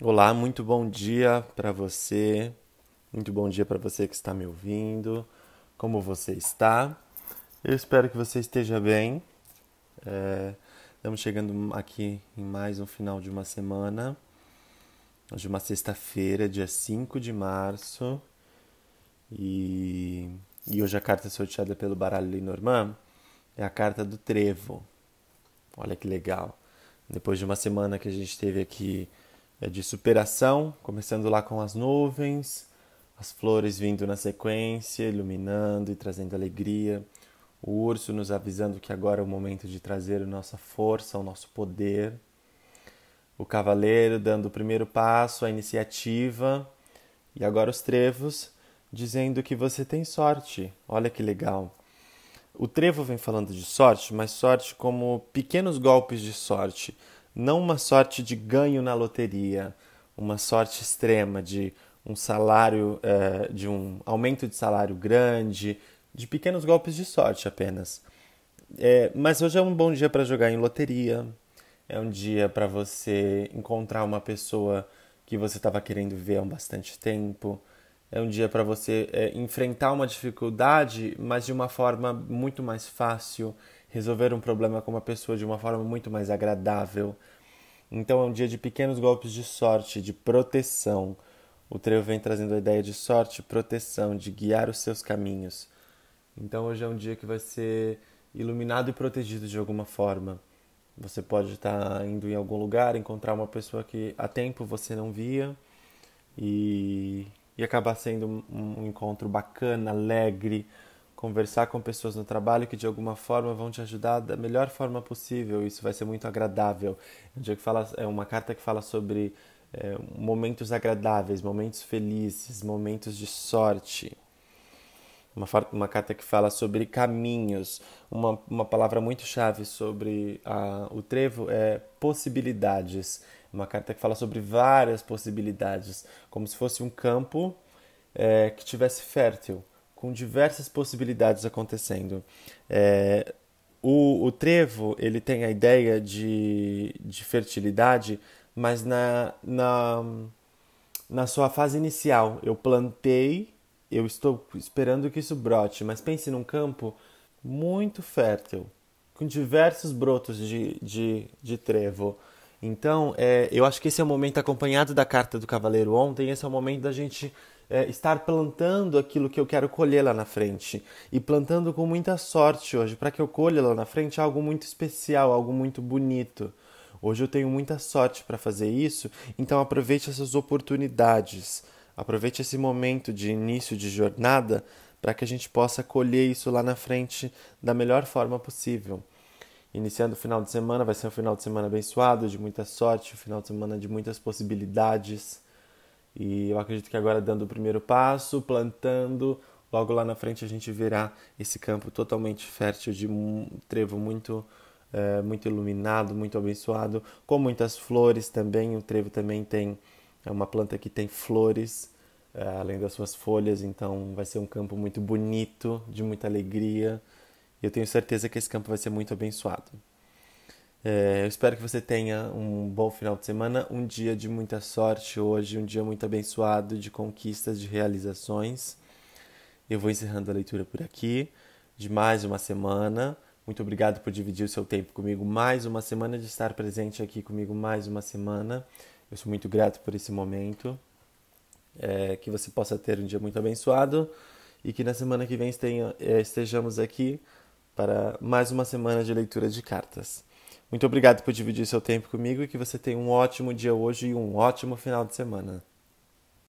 Olá, muito bom dia para você. Muito bom dia para você que está me ouvindo. Como você está? Eu espero que você esteja bem. É, estamos chegando aqui em mais um final de uma semana. Hoje é uma sexta-feira, dia 5 de março. E, e hoje a carta sorteada pelo baralho Lenormand é a carta do trevo. Olha que legal. Depois de uma semana que a gente teve aqui de superação, começando lá com as nuvens, as flores vindo na sequência, iluminando e trazendo alegria, o urso nos avisando que agora é o momento de trazer a nossa força, o nosso poder, o cavaleiro dando o primeiro passo, a iniciativa, e agora os trevos dizendo que você tem sorte. Olha que legal. O trevo vem falando de sorte, mas sorte como pequenos golpes de sorte não uma sorte de ganho na loteria, uma sorte extrema de um salário, é, de um aumento de salário grande, de pequenos golpes de sorte apenas. É, mas hoje é um bom dia para jogar em loteria, é um dia para você encontrar uma pessoa que você estava querendo ver há bastante tempo. É um dia para você é, enfrentar uma dificuldade, mas de uma forma muito mais fácil resolver um problema com uma pessoa de uma forma muito mais agradável. Então é um dia de pequenos golpes de sorte, de proteção. O trevo vem trazendo a ideia de sorte, proteção, de guiar os seus caminhos. Então hoje é um dia que vai ser iluminado e protegido de alguma forma. Você pode estar indo em algum lugar, encontrar uma pessoa que há tempo você não via e, e acabar sendo um, um encontro bacana, alegre, conversar com pessoas no trabalho que de alguma forma vão te ajudar da melhor forma possível. Isso vai ser muito agradável. Um dia que fala, é uma carta que fala sobre é, momentos agradáveis, momentos felizes, momentos de sorte. Uma, uma carta que fala sobre caminhos. Uma, uma palavra muito chave sobre a, o trevo é possibilidades. Uma carta que fala sobre várias possibilidades, como se fosse um campo é, que tivesse fértil com diversas possibilidades acontecendo. É, o, o, trevo ele tem a ideia de, de fertilidade, mas na, na, na sua fase inicial. Eu plantei, eu estou esperando que isso brote, mas pense num campo muito fértil, com diversos brotos de, de, de trevo. Então, é, eu acho que esse é o momento acompanhado da carta do Cavaleiro ontem, esse é o momento da gente é, estar plantando aquilo que eu quero colher lá na frente. E plantando com muita sorte hoje, para que eu colha lá na frente algo muito especial, algo muito bonito. Hoje eu tenho muita sorte para fazer isso, então aproveite essas oportunidades. Aproveite esse momento de início de jornada para que a gente possa colher isso lá na frente da melhor forma possível. Iniciando o final de semana, vai ser um final de semana abençoado, de muita sorte, um final de semana de muitas possibilidades. E eu acredito que agora, dando o primeiro passo, plantando, logo lá na frente a gente verá esse campo totalmente fértil de trevo muito, é, muito iluminado, muito abençoado, com muitas flores também. O trevo também tem é uma planta que tem flores, é, além das suas folhas, então vai ser um campo muito bonito, de muita alegria. E eu tenho certeza que esse campo vai ser muito abençoado. É, eu espero que você tenha um bom final de semana, um dia de muita sorte hoje, um dia muito abençoado de conquistas, de realizações. Eu vou encerrando a leitura por aqui, de mais uma semana. Muito obrigado por dividir o seu tempo comigo, mais uma semana, de estar presente aqui comigo, mais uma semana. Eu sou muito grato por esse momento. É, que você possa ter um dia muito abençoado e que na semana que vem é, estejamos aqui para mais uma semana de leitura de cartas. Muito obrigado por dividir seu tempo comigo e que você tenha um ótimo dia hoje e um ótimo final de semana.